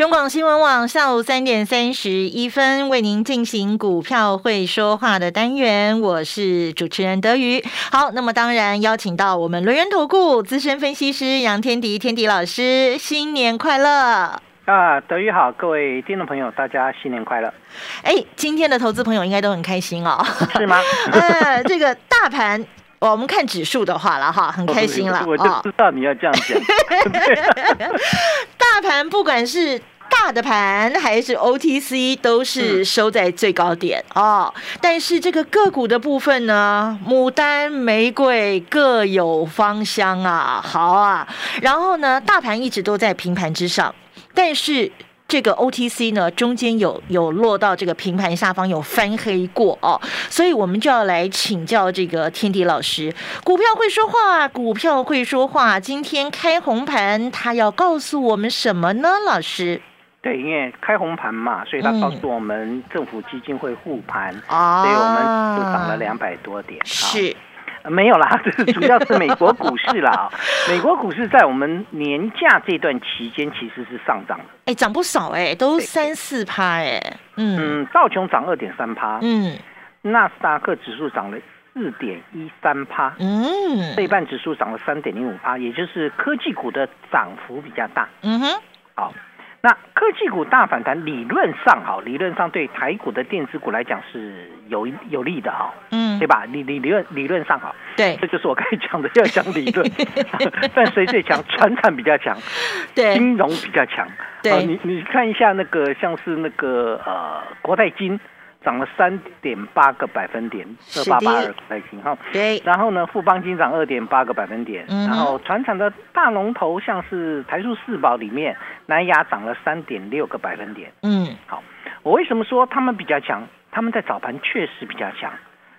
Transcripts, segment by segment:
中广新闻网下午三点三十一分为您进行股票会说话的单元，我是主持人德瑜。好，那么当然邀请到我们轮源投顾资深分析师杨天迪天迪老师，新年快乐！啊，德瑜好，各位听众朋友，大家新年快乐！哎，今天的投资朋友应该都很开心哦，是吗？呃，这个大盘。我们看指数的话了哈，很开心了。我就知道你要这样讲。大盘不管是大的盘还是 OTC，都是收在最高点哦。但是这个个股的部分呢，牡丹、玫瑰各有芳香啊，好啊。然后呢，大盘一直都在平盘之上，但是。这个 OTC 呢，中间有有落到这个平盘下方，有翻黑过哦，所以我们就要来请教这个天地老师。股票会说话，股票会说话。今天开红盘，他要告诉我们什么呢？老师？对，因为开红盘嘛，所以他告诉我们政府基金会护盘，所以我们就涨了两百多点。是。没有啦，这主要是美国股市啦。美国股市在我们年假这段期间其实是上涨的，哎，涨不少哎，都三四趴哎。嗯，道琼涨二点三趴，嗯，纳斯达克指数涨了四点一三趴，嗯，费半指数涨了三点零五趴，也就是科技股的涨幅比较大。嗯哼，好。那科技股大反弹，理论上哈，理论上对台股的电子股来讲是有有利的哈，嗯，对吧？理理理论理论上哈，对，这就是我刚才讲的要讲理论，但谁最强？船产比较强，对，金融比较强，对，你你看一下那个像是那个呃国泰金。涨了三点八个百分点，二八八二百金哈。对。然后呢，富邦金涨二点八个百分点。嗯。然后船厂的大龙头，像是台塑四宝里面，南亚涨了三点六个百分点。嗯。好，我为什么说他们比较强？他们在早盘确实比较强。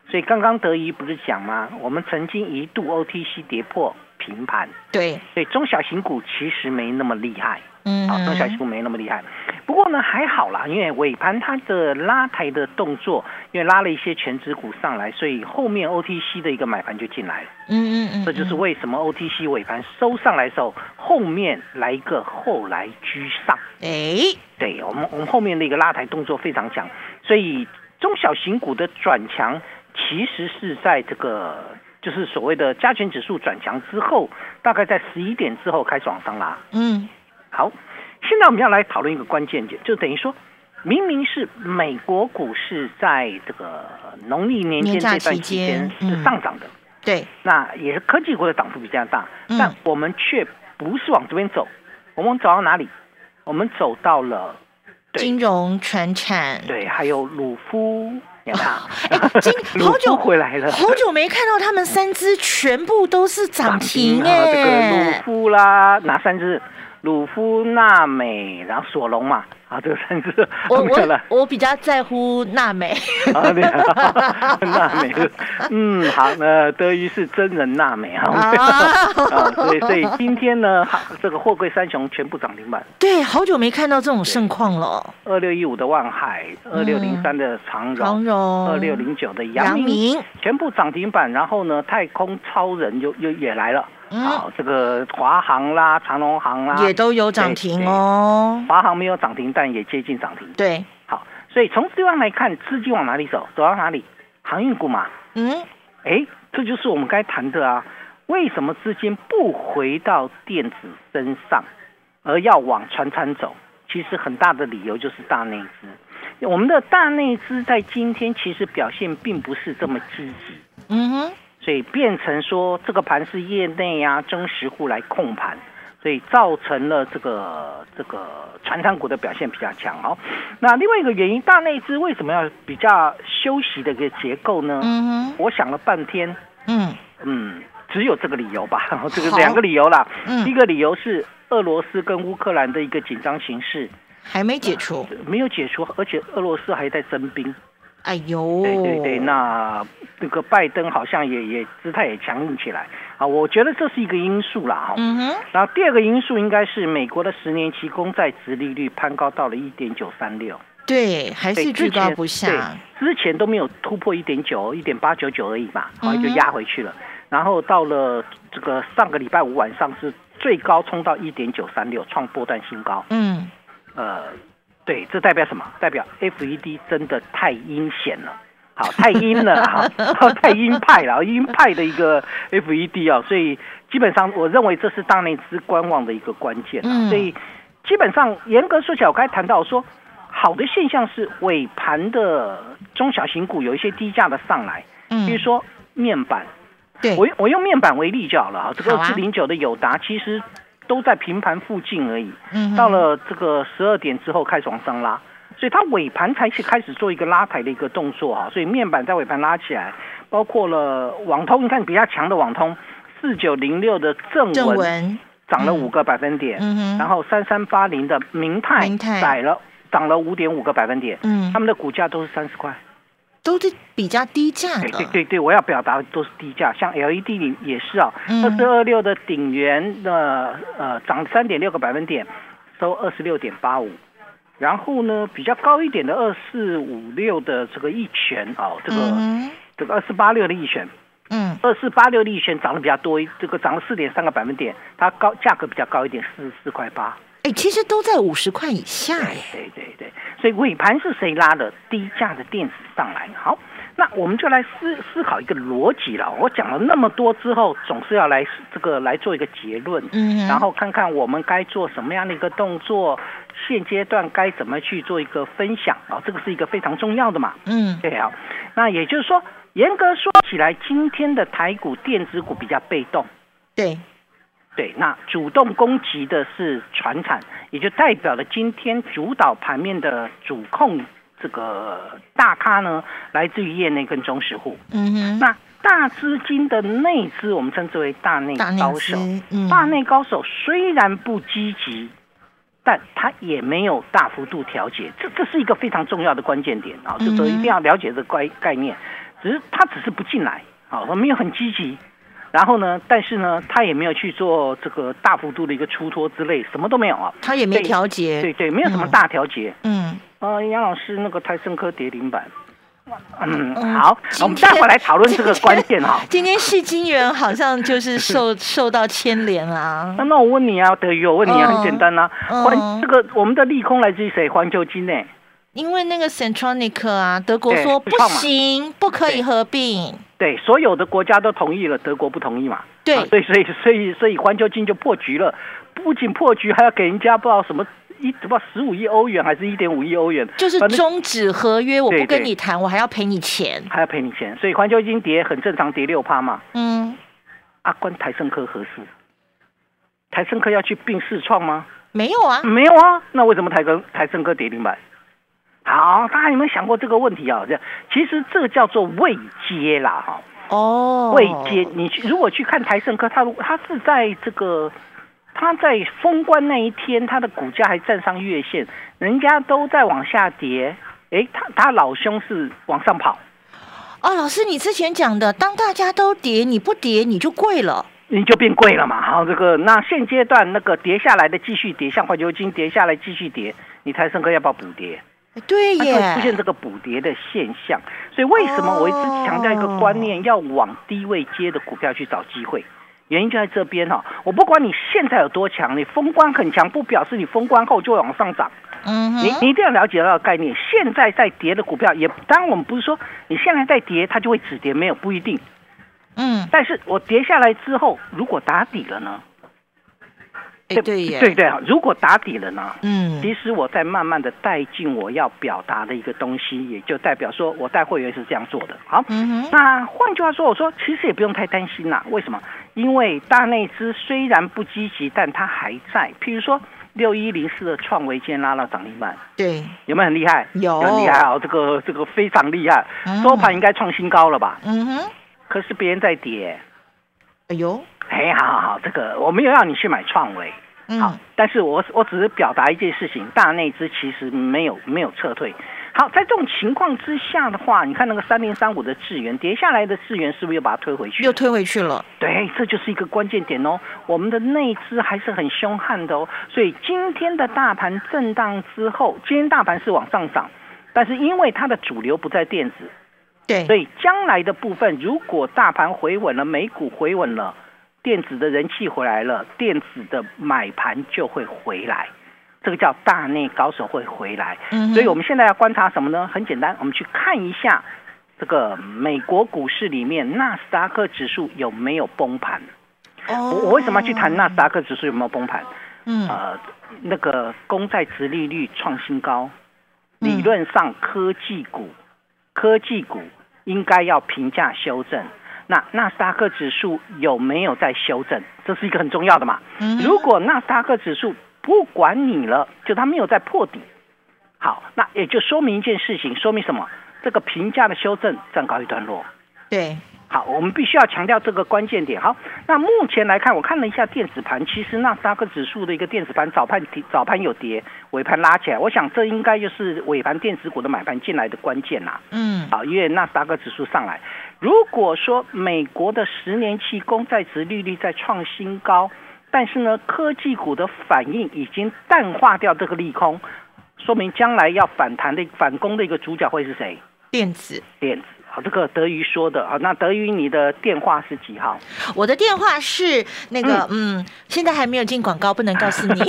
所以刚刚德仪不是讲吗？我们曾经一度 OTC 跌破平盘。对。所以中小型股其实没那么厉害。嗯。啊，中小型股没那么厉害。不过呢，还好啦，因为尾盘它的拉抬的动作，因为拉了一些全指股上来，所以后面 OTC 的一个买盘就进来了。嗯嗯嗯，这就是为什么 OTC 尾盘收上来的时候，后面来一个后来居上。哎，对我们我们后面的一个拉抬动作非常强，所以中小型股的转强，其实是在这个就是所谓的加权指数转强之后，大概在十一点之后开始往上拉。嗯，好。现在我们要来讨论一个关键点，就等于说，明明是美国股市在这个农历年间这段期间是上涨的，对，那也是科技股的涨幅比较大，但我们却不是往这边走，我们走到哪里？我们走到了金融、船产，对，还有鲁夫，你看，好久回来了，好久没看到他们三只全部都是涨停哎，这个鲁夫啦，哪三只？鲁夫、娜美，然后索隆嘛，啊，这三只，我我我比较在乎娜美，娜美，嗯，好，那德于是真人娜美啊，啊，所以所以今天呢，这个货柜三雄全部涨停板，对，好久没看到这种盛况了。二六一五的万海，二六零三的长荣，长荣，二六零九的阳明，全部涨停板，然后呢，太空超人又又也来了。好，这个华航啦、长隆航啦，也都有涨停哦。华航没有涨停，但也接近涨停。对，好，所以从这方来看，资金往哪里走？走到哪里？航运股嘛。嗯，哎，这就是我们该谈的啊。为什么资金不回到电子身上，而要往船产走？其实很大的理由就是大内资。我们的大内资在今天其实表现并不是这么积极。嗯哼。所以变成说，这个盘是业内呀，真实户来控盘，所以造成了这个这个传产股的表现比较强哦。那另外一个原因，大内资为什么要比较休息的一个结构呢？我想了半天，嗯嗯，只有这个理由吧。这个两个理由啦。嗯，一个理由是俄罗斯跟乌克兰的一个紧张形势还没解除，没有解除，而且俄罗斯还在征兵。哎呦，对对对，那那个拜登好像也也姿态也强硬起来啊，我觉得这是一个因素啦哈。嗯哼。然后第二个因素应该是美国的十年期公债殖利率攀高到了一点九三六。对，还是居高不下。之前都没有突破一点九，一点八九九而已嘛，后来就压回去了。然后到了这个上个礼拜五晚上是最高冲到一点九三六，创波段新高。嗯。呃。对，这代表什么？代表 FED 真的太阴险了，好，太阴了，哈，太鹰派了，鹰派的一个 FED 啊，所以基本上我认为这是大内资观望的一个关键。所以基本上严格说起来，我刚才谈到说，好的现象是尾盘的中小型股有一些低价的上来，嗯，比如说面板，对我我用面板为例就好了啊，这个四零九的友达其实。都在平盘附近而已，到了这个十二点之后开始往上拉，所以它尾盘才是开始做一个拉抬的一个动作啊，所以面板在尾盘拉起来，包括了网通，你看比较强的网通，四九零六的正文涨了五个百分点，然后三三八零的明泰涨了涨了五点五个百分点，嗯，他们的股价都是三十块。都是比较低价的，对对对，我要表达的都是低价，像 LED 里也是啊，二四二六的顶元的呃涨三点六个百分点，收二十六点八五，然后呢比较高一点的二四五六的这个一拳啊，这个这个二四八六的一拳，嗯，二四八六的一拳涨得比较多，这个涨了四点三个百分点，它高价格比较高一点，四十四块八。哎，其实都在五十块以下哎。对对对，所以尾盘是谁拉的低价的电子上来？好，那我们就来思思考一个逻辑了。我讲了那么多之后，总是要来这个来做一个结论，嗯，然后看看我们该做什么样的一个动作，现阶段该怎么去做一个分享啊？这个是一个非常重要的嘛，嗯，对啊。那也就是说，严格说起来，今天的台股电子股比较被动，对。对，那主动攻击的是船产，也就代表了今天主导盘面的主控这个大咖呢，来自于业内跟中实户。嗯哼，那大资金的内资，我们称之为大内高手。大内高手虽然不积极，但他也没有大幅度调节，这这是一个非常重要的关键点啊！就说一定要了解这概概念，只是他只是不进来，啊，没有很积极。然后呢？但是呢，他也没有去做这个大幅度的一个出脱之类，什么都没有啊。他也没调节。对对，没有什么大调节。嗯。呃，杨老师，那个泰升科跌停板。嗯，好，我们待会来讨论这个关键哈。今天戏金元好像就是受 受到牵连啊。那那我问你啊，德宇，我问你啊，很简单啊。环这个我们的利空来自于谁？环球金呢？因为那个 Centronic 啊，德国说不行，不可以合并。对，所有的国家都同意了，德国不同意嘛？对，所以所以所以所以环球金就破局了，不仅破局，还要给人家不知道什么一不知道十五亿欧元还是一点五亿欧元，就是终止合约，我不跟你谈，我还要赔你钱，还要赔你钱，所以环球金跌很正常，跌六趴嘛。嗯，啊，关台盛科何事？台盛科要去并视创吗？没有啊，没有啊，那为什么台跟台盛科跌停板？好，大家有没有想过这个问题啊？这其实这个叫做未接啦，哈。哦，未接。你去如果去看台盛科，它它是在这个，它在封关那一天，它的股价还站上月线，人家都在往下跌，哎，他他老兄是往上跑。哦，老师，你之前讲的，当大家都跌，你不跌，你就贵了，你就变贵了嘛。好，这个那现阶段那个跌下来的继续跌，像环球金跌下来继续跌，你台盛科要不要补跌？对耶，会出现这个补跌的现象，所以为什么我一直强调一个观念，要往低位接的股票去找机会？原因就在这边哈。我不管你现在有多强，你封关很强，不表示你封关后就会往上涨。嗯，你你一定要了解到概念。现在在跌的股票，也当然我们不是说你现在在跌，它就会止跌，没有不一定。嗯，但是我跌下来之后，如果打底了呢？对对对对啊！如果打底了呢？嗯，其实我在慢慢的带进我要表达的一个东西，也就代表说我带会员是这样做的。好，那换句话说，我说其实也不用太担心啦。为什么？因为大内资虽然不积极，但它还在。譬如说六一零四的创维今天拉到涨停板，对，有没有很厉害？有，很厉害啊！这个这个非常厉害，收盘应该创新高了吧？嗯哼，可是别人在跌。哎呦，哎，好好好，这个我没有让你去买创维。好，但是我我只是表达一件事情，大内资其实没有没有撤退，好，在这种情况之下的话，你看那个三零三五的智源跌下来的智源是不是又把它推回去？又推回去了。对，这就是一个关键点哦。我们的内资还是很凶悍的哦，所以今天的大盘震荡之后，今天大盘是往上涨，但是因为它的主流不在电子，对，所以将来的部分，如果大盘回稳了，美股回稳了，电子的人气回来了，电子的买盘就会回来。这个叫大内高手会回来，所以我们现在要观察什么呢？很简单，我们去看一下这个美国股市里面纳斯达克指数有没有崩盘。哦，我为什么要去谈纳斯达克指数有没有崩盘？嗯，呃，那个公债殖利率创新高，理论上科技股科技股应该要评价修正。那纳斯达克指数有没有在修正？这是一个很重要的嘛。如果纳斯达克指数不管你了，就它没有在破底，好，那也就说明一件事情，说明什么？这个评价的修正暂告一段落。对，好，我们必须要强调这个关键点。好，那目前来看，我看了一下电子盘，其实纳斯达克指数的一个电子盘早盘早盘有跌，尾盘拉起来，我想这应该就是尾盘电子股的买盘进来的关键呐。嗯，好，因为纳斯达克指数上来，如果说美国的十年期公债值利率在创新高。但是呢，科技股的反应已经淡化掉这个利空，说明将来要反弹的反攻的一个主角会是谁？电子，电子。好，这个德瑜说的啊，那德瑜你的电话是几号？我的电话是那个，嗯，现在还没有进广告，不能告诉你。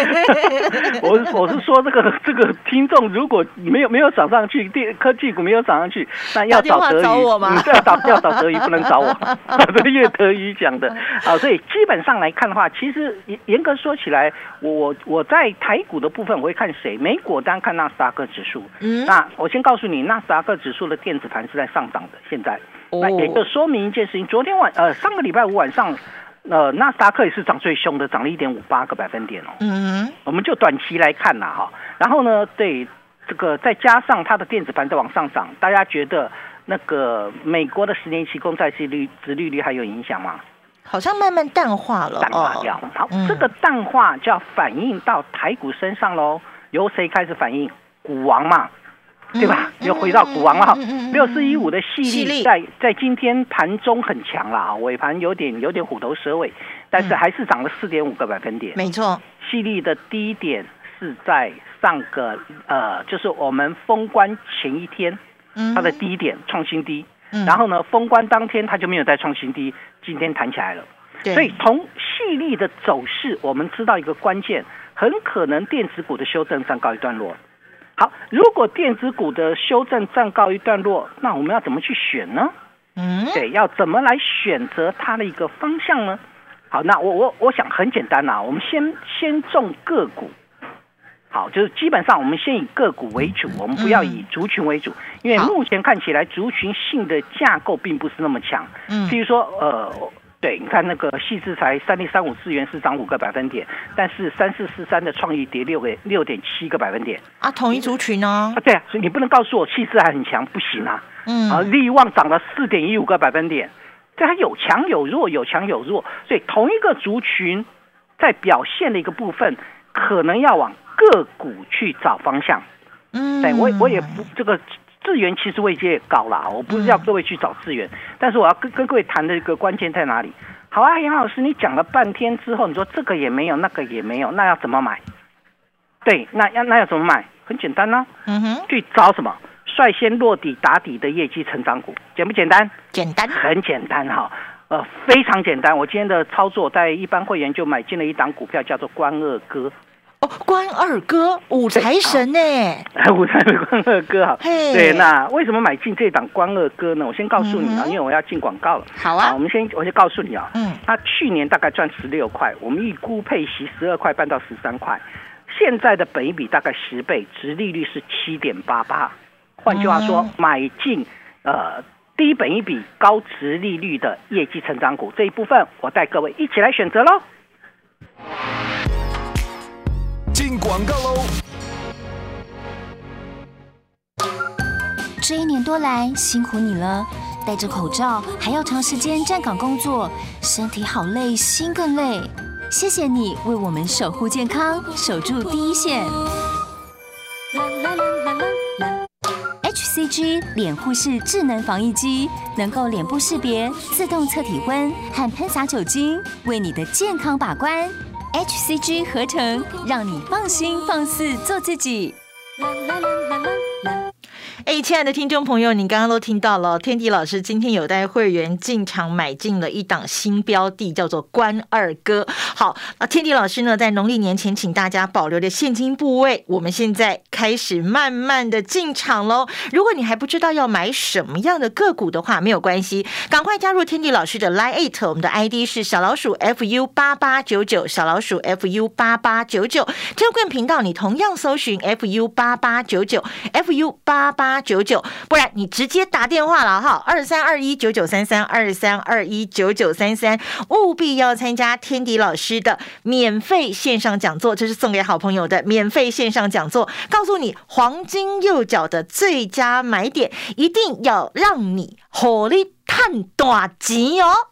我我是说，这个这个听众如果没有没有涨上去，电科技股没有涨上去，那要找德瑜吗？要找要找德瑜，不能找我。这是德瑜讲的。好，所以基本上来看的话，其实严严格说起来，我我我在台股的部分，我会看谁？美股单看纳斯达克指数。嗯，那我先告诉你，纳斯达克指数的电子盘。是在上涨的，现在那也就说明一件事情。昨天晚呃上个礼拜五晚上，呃纳斯达克也是涨最凶的，涨了一点五八个百分点哦。嗯，我们就短期来看啦哈，然后呢，对这个再加上它的电子盘在往上涨，大家觉得那个美国的十年期公债息率、殖利率还有影响吗？好像慢慢淡化了，淡化掉。好，这个淡化就要反映到台股身上喽。由谁开始反映？股王嘛。对吧？又回到股王了哈，六四一五的细粒在在今天盘中很强了啊，尾盘有点有点虎头蛇尾，但是还是涨了四点五个百分点。没错，细粒的低点是在上个呃，就是我们封关前一天，它的低点创新低，然后呢，封关当天它就没有再创新低，今天弹起来了。所以从细粒的走势，我们知道一个关键，很可能电子股的修正暂告一段落。好，如果电子股的修正暂告一段落，那我们要怎么去选呢？嗯，对，要怎么来选择它的一个方向呢？好，那我我我想很简单呐，我们先先种个股。好，就是基本上我们先以个股为主，我们不要以族群为主，因为目前看起来族群性的架构并不是那么强。嗯，譬如说，呃。对，你看那个细致才三零三五资源是涨五个百分点，但是三四四三的创意跌六个六点七个百分点啊，同一族群呢？啊，对啊，所以你不能告诉我气势还很强，不行啊。嗯，啊，利旺涨了四点一五个百分点，这还有强有弱，有强有弱，所以同一个族群在表现的一个部分，可能要往个股去找方向。嗯，对我我也不这个。资源其实位阶也高了，我不是要各位去找资源，但是我要跟跟各位谈的一个关键在哪里？好啊，杨老师，你讲了半天之后，你说这个也没有，那个也没有，那要怎么买？对，那要那要怎么买？很简单呢，嗯哼，去找什么率先落底打底的业绩成长股，简不简单？简单，很简单哈，呃，非常简单。我今天的操作，在一般会员就买进了一档股票，叫做关二哥。哦，关二哥，五财神呢？五财神关二哥好。对，那为什么买进这档关二哥呢？我先告诉你啊，因为我要进广告了。好啊，我们先，我先告诉你啊，嗯，他去年大概赚十六块，我们预估配息十二块半到十三块，现在的本益比大概十倍，值利率是七点八八。换句话说，买进呃低本益比高值利率的业绩成长股这一部分，我带各位一起来选择喽。进广告喽！这一年多来辛苦你了，戴着口罩还要长时间站岗工作，身体好累，心更累。谢谢你为我们守护健康，守住第一线。HCG 脸护士智能防疫机，能够脸部识别、自动测体温和喷洒酒精，为你的健康把关。HCG 合成，让你放心放肆做自己。啦啦啦啦啦哎，亲爱的听众朋友，你刚刚都听到了，天迪老师今天有带会员进场买进了一档新标的，叫做关二哥。好，那天迪老师呢，在农历年前请大家保留的现金部位，我们现在开始慢慢的进场喽。如果你还不知道要买什么样的个股的话，没有关系，赶快加入天迪老师的 Line Eight，我们的 ID 是小老鼠 fu 八八九九，小老鼠 fu 八八九九。t e l g r a m 频道你同样搜寻 fu 八八九九，fu 八八。八九九，不然你直接打电话了哈，二三二一九九三三，二三二一九九三三，务必要参加天迪老师的免费线上讲座，这是送给好朋友的免费线上讲座，告诉你黄金右脚的最佳买点，一定要让你火力探大钱哦。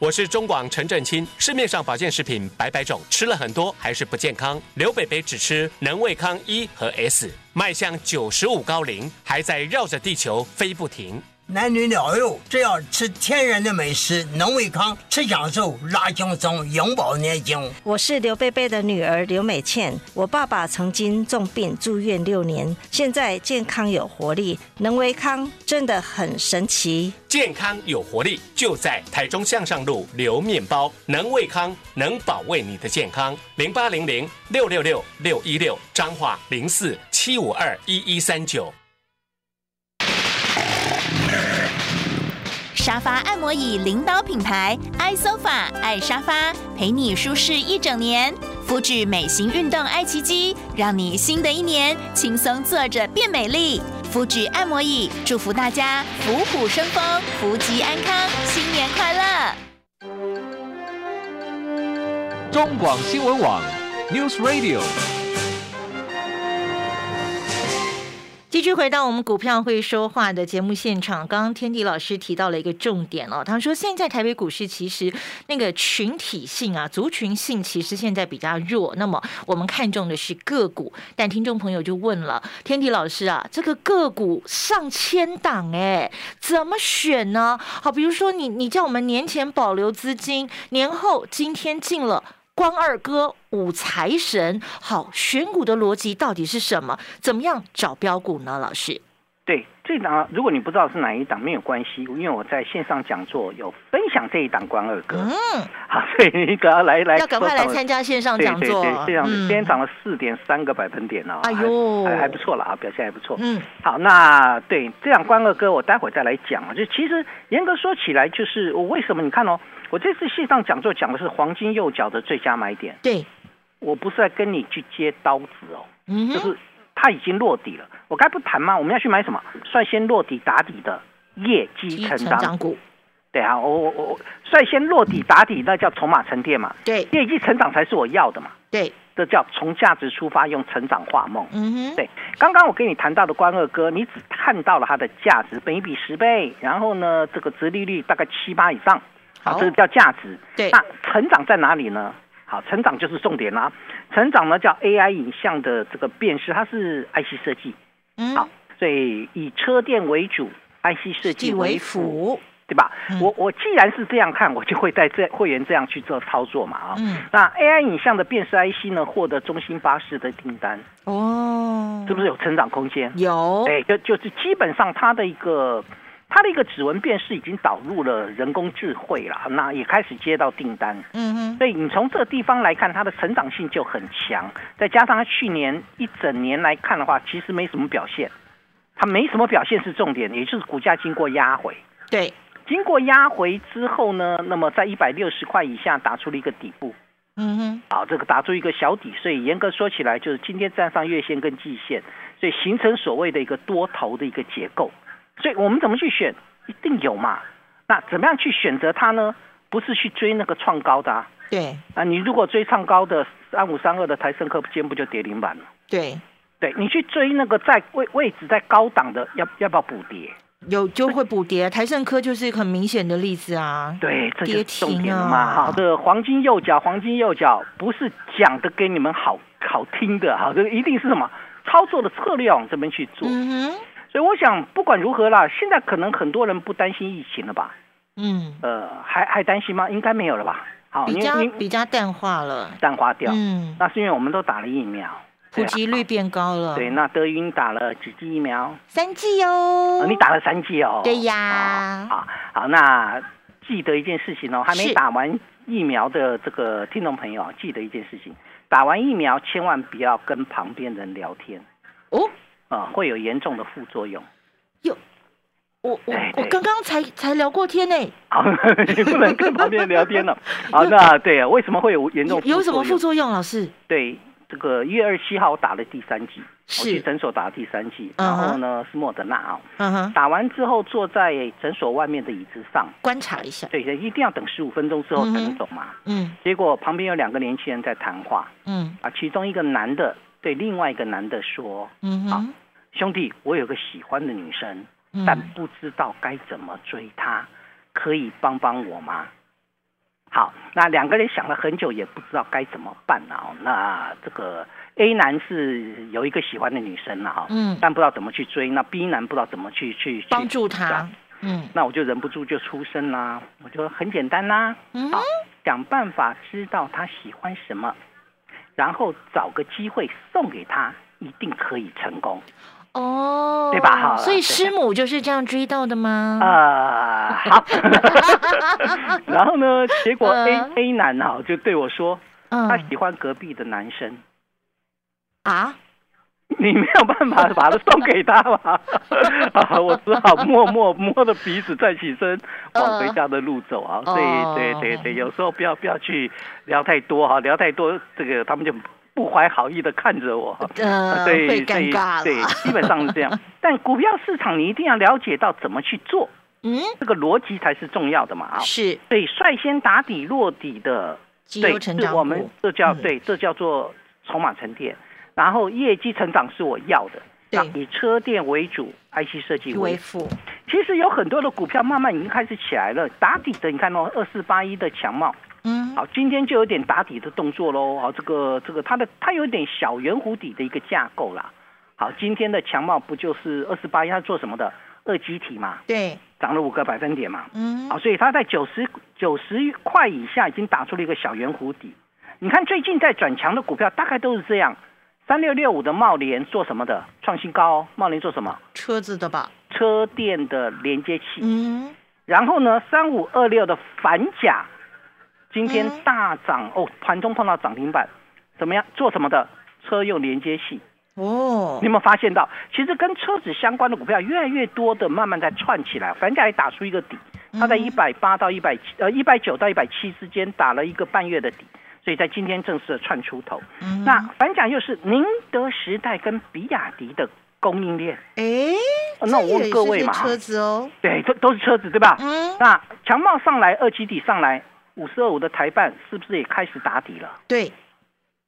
我是中广陈振清，市面上保健食品百百种，吃了很多还是不健康。刘北北只吃能胃康一和 S，迈向九十五高龄，还在绕着地球飞不停。男女老幼只要吃天然的美食，能胃康，吃享受，拉轻松，永葆年轻。我是刘贝贝的女儿刘美倩，我爸爸曾经重病住院六年，现在健康有活力，能胃康真的很神奇。健康有活力就在台中向上路刘面包，能胃康能保卫你的健康。零八零零六六六六一六，彰化零四七五二一一三九。沙发按摩椅领导品牌爱 sofa 爱沙发，陪你舒适一整年。肤质美型运动爱奇迹，让你新的一年轻松坐着变美丽。肤质按摩椅，祝福大家虎虎生风，福吉安康，新年快乐。中广新闻网，News Radio。继续回到我们股票会说话的节目现场，刚刚天地老师提到了一个重点哦，他说现在台北股市其实那个群体性啊、族群性其实现在比较弱，那么我们看中的是个股，但听众朋友就问了，天地老师啊，这个个股上千档哎，怎么选呢？好，比如说你你叫我们年前保留资金，年后今天进了。关二哥五财神，好选股的逻辑到底是什么？怎么样找标股呢？老师，对这档，如果你不知道是哪一档，没有关系，因为我在线上讲座有分享这一档关二哥。嗯，好，所以你赶快来来，要赶快来参加线上讲座。对对对，今天涨了四点三个百分点哦，哎呦，还还不错了啊，表现还不错。嗯，好，那对这样关二哥，我待会再来讲啊。就其实严格说起来，就是我为什么你看哦。我这次线上讲座讲的是黄金右脚的最佳买点。对，我不是在跟你去接刀子哦，嗯就是它已经落底了。我该不谈吗？我们要去买什么？率先落底打底的业绩成长股。对啊，我我我率先落底打底，那叫筹码沉淀嘛。对，业绩成长才是我要的嘛。对，这叫从价值出发，用成长画梦。嗯哼。对，刚刚我跟你谈到的关二哥，你只看到了它的价值，本一比十倍，然后呢，这个殖利率大概七八以上。啊，这个叫价值。对，那成长在哪里呢？好，成长就是重点啦。成长呢叫 AI 影像的这个辨识，它是 IC 设计。嗯，好，所以以车电为主，IC 设计为辅，对吧？我我既然是这样看，我就会在这 会员这样去做操作嘛啊。嗯，那 AI 影像的辨识 IC 呢，获得中兴巴士的订单。哦，是不是有成长空间？有。哎，就就是基本上它的一个。它的一个指纹辨识已经导入了人工智慧了，那也开始接到订单。嗯哼，所以你从这个地方来看，它的成长性就很强。再加上它去年一整年来看的话，其实没什么表现，它没什么表现是重点，也就是股价经过压回。对，经过压回之后呢，那么在一百六十块以下打出了一个底部。嗯哼，好，这个打出一个小底，所以严格说起来，就是今天站上月线跟季线，所以形成所谓的一个多头的一个结构。所以我们怎么去选？一定有嘛？那怎么样去选择它呢？不是去追那个创高的啊。对。啊，你如果追创高的三五三二的台盛科，今天不就跌停板了？对。对你去追那个在位位置在高档的，要要不要补跌？有就会补跌，台盛科就是一个很明显的例子啊。对，这就是重点了嘛。好的，黄金右脚，黄金右脚不是讲的给你们好好听的，哈，这个一定是什么操作的策略往这边去做。嗯哼。所以我想，不管如何啦，现在可能很多人不担心疫情了吧？嗯。呃，还还担心吗？应该没有了吧？好，比较比较淡化了，淡化掉。嗯。那是因为我们都打了疫苗。普及率变高了。对，那德云打了几剂疫苗？三剂哦。你打了三剂哦。对呀。好，好，那记得一件事情哦，还没打完疫苗的这个听众朋友，记得一件事情，打完疫苗千万不要跟旁边人聊天哦，啊，会有严重的副作用。有，我我我刚刚才才聊过天呢。好，你不能跟旁边人聊天了。好，那对啊，为什么会有严重？有什么副作用？老师？对。这个一月二十七号我打了第三剂，我去诊所打了第三剂，然后呢是莫德纳啊，打完之后坐在诊所外面的椅子上观察一下，对，一定要等十五分钟之后才能走嘛。嗯，结果旁边有两个年轻人在谈话，嗯啊，其中一个男的对另外一个男的说，嗯哼，兄弟，我有个喜欢的女生，但不知道该怎么追她，可以帮帮我吗？好，那两个人想了很久，也不知道该怎么办啊。那这个 A 男是有一个喜欢的女生了哈，嗯，但不知道怎么去追。那 B 男不知道怎么去去帮助他，嗯，那我就忍不住就出声啦。我就很简单啦，好，想办法知道他喜欢什么，然后找个机会送给他，一定可以成功。哦，对吧？哈，所以师母就是这样追到的吗？啊，好。然后呢，结果 A A 男哈就对我说，他喜欢隔壁的男生。啊？你没有办法把它送给他吧？啊，我只好默默摸着鼻子再起身往回家的路走啊。对对对对，有时候不要不要去聊太多哈，聊太多这个他们就。不怀好意的看着我，呃，会尴尬对，基本上是这样。但股票市场你一定要了解到怎么去做，嗯，这个逻辑才是重要的嘛啊。是，对，率先打底落底的，对，是我们这叫对，这叫做筹码沉淀。然后业绩成长是我要的，对，以车电为主，IC 设计为辅。其实有很多的股票慢慢已经开始起来了，打底的，你看哦，二四八一的强茂。嗯，好，今天就有点打底的动作喽。好，这个这个它的它有点小圆弧底的一个架构啦。好，今天的强茂不就是二四八一？它做什么的？二基体嘛。对，涨了五个百分点嘛。嗯，好，所以它在九十九十块以下已经打出了一个小圆弧底。你看最近在转强的股票大概都是这样。三六六五的茂联做什么的？创新高。茂联做什么？车子的吧？车电的连接器。嗯，然后呢？三五二六的反甲。今天大涨哦，盘中碰到涨停板，怎么样？做什么的？车用连接器哦。你有没有发现到，其实跟车子相关的股票越来越多的慢慢在串起来，反甲也打出一个底，它在一百八到一百七，呃，一百九到一百七之间打了一个半月的底，所以在今天正式的串出头。那反甲又是宁德时代跟比亚迪的供应链。哎，那我问各位嘛，车子哦，对，都都是车子对吧？嗯。那强茂上来，二基底上来。五十二五的台办是不是也开始打底了？对，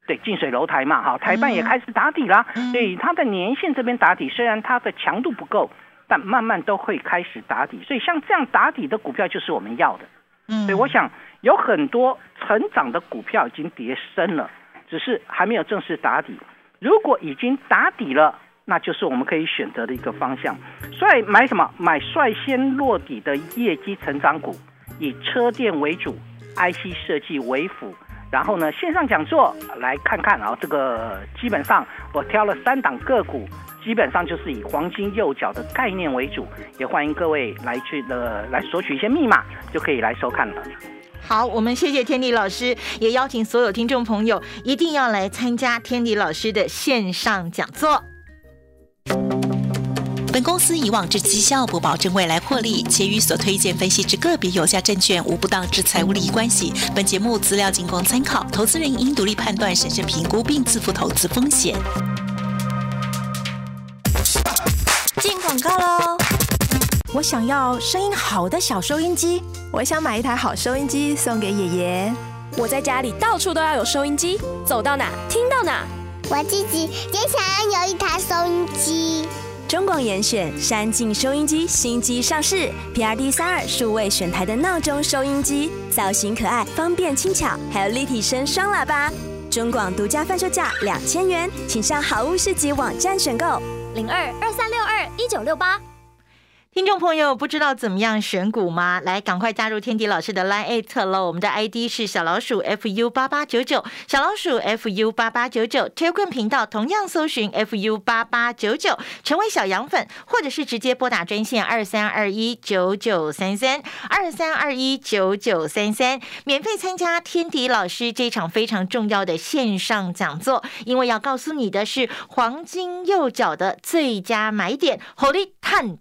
对，近水楼台嘛，哈，台办也开始打底了。所以它的年限这边打底，虽然它的强度不够，但慢慢都会开始打底。所以像这样打底的股票就是我们要的。嗯，所以我想有很多成长的股票已经跌深了，只是还没有正式打底。如果已经打底了，那就是我们可以选择的一个方向。所以买什么？买率先落底的业绩成长股，以车电为主。IC 设计为辅，然后呢，线上讲座来看看啊，这个基本上我挑了三档个股，基本上就是以黄金右脚的概念为主，也欢迎各位来去的来索取一些密码，就可以来收看了。好，我们谢谢天迪老师，也邀请所有听众朋友一定要来参加天迪老师的线上讲座。本公司以往之绩效不保证未来获利，且与所推荐分析之个别有价证券无不当之财务利益关系。本节目资料仅供参考，投资人应独立判断、审慎评估并自负投资风险。进广告喽！我想要声音好的小收音机，我想买一台好收音机送给爷爷。我在家里到处都要有收音机，走到哪听到哪。我自己也想要有一台收音机。中广严选山境收音机新机上市，PRD 三二数位选台的闹钟收音机，造型可爱，方便轻巧，还有立体声双喇叭。中广独家贩售价两千元，请上好物市集网站选购。零二二三六二一九六八。听众朋友，不知道怎么样选股吗？来，赶快加入天迪老师的 Line at 了。我们的 ID 是小老鼠 fu 八八九九，小老鼠 fu 八八九九。Telegram 频道同样搜寻 fu 八八九九，成为小羊粉，或者是直接拨打专线二三二一九九三三二三二一九九三三，免费参加天迪老师这场非常重要的线上讲座。因为要告诉你的是黄金右脚的最佳买点，——HOLY TAN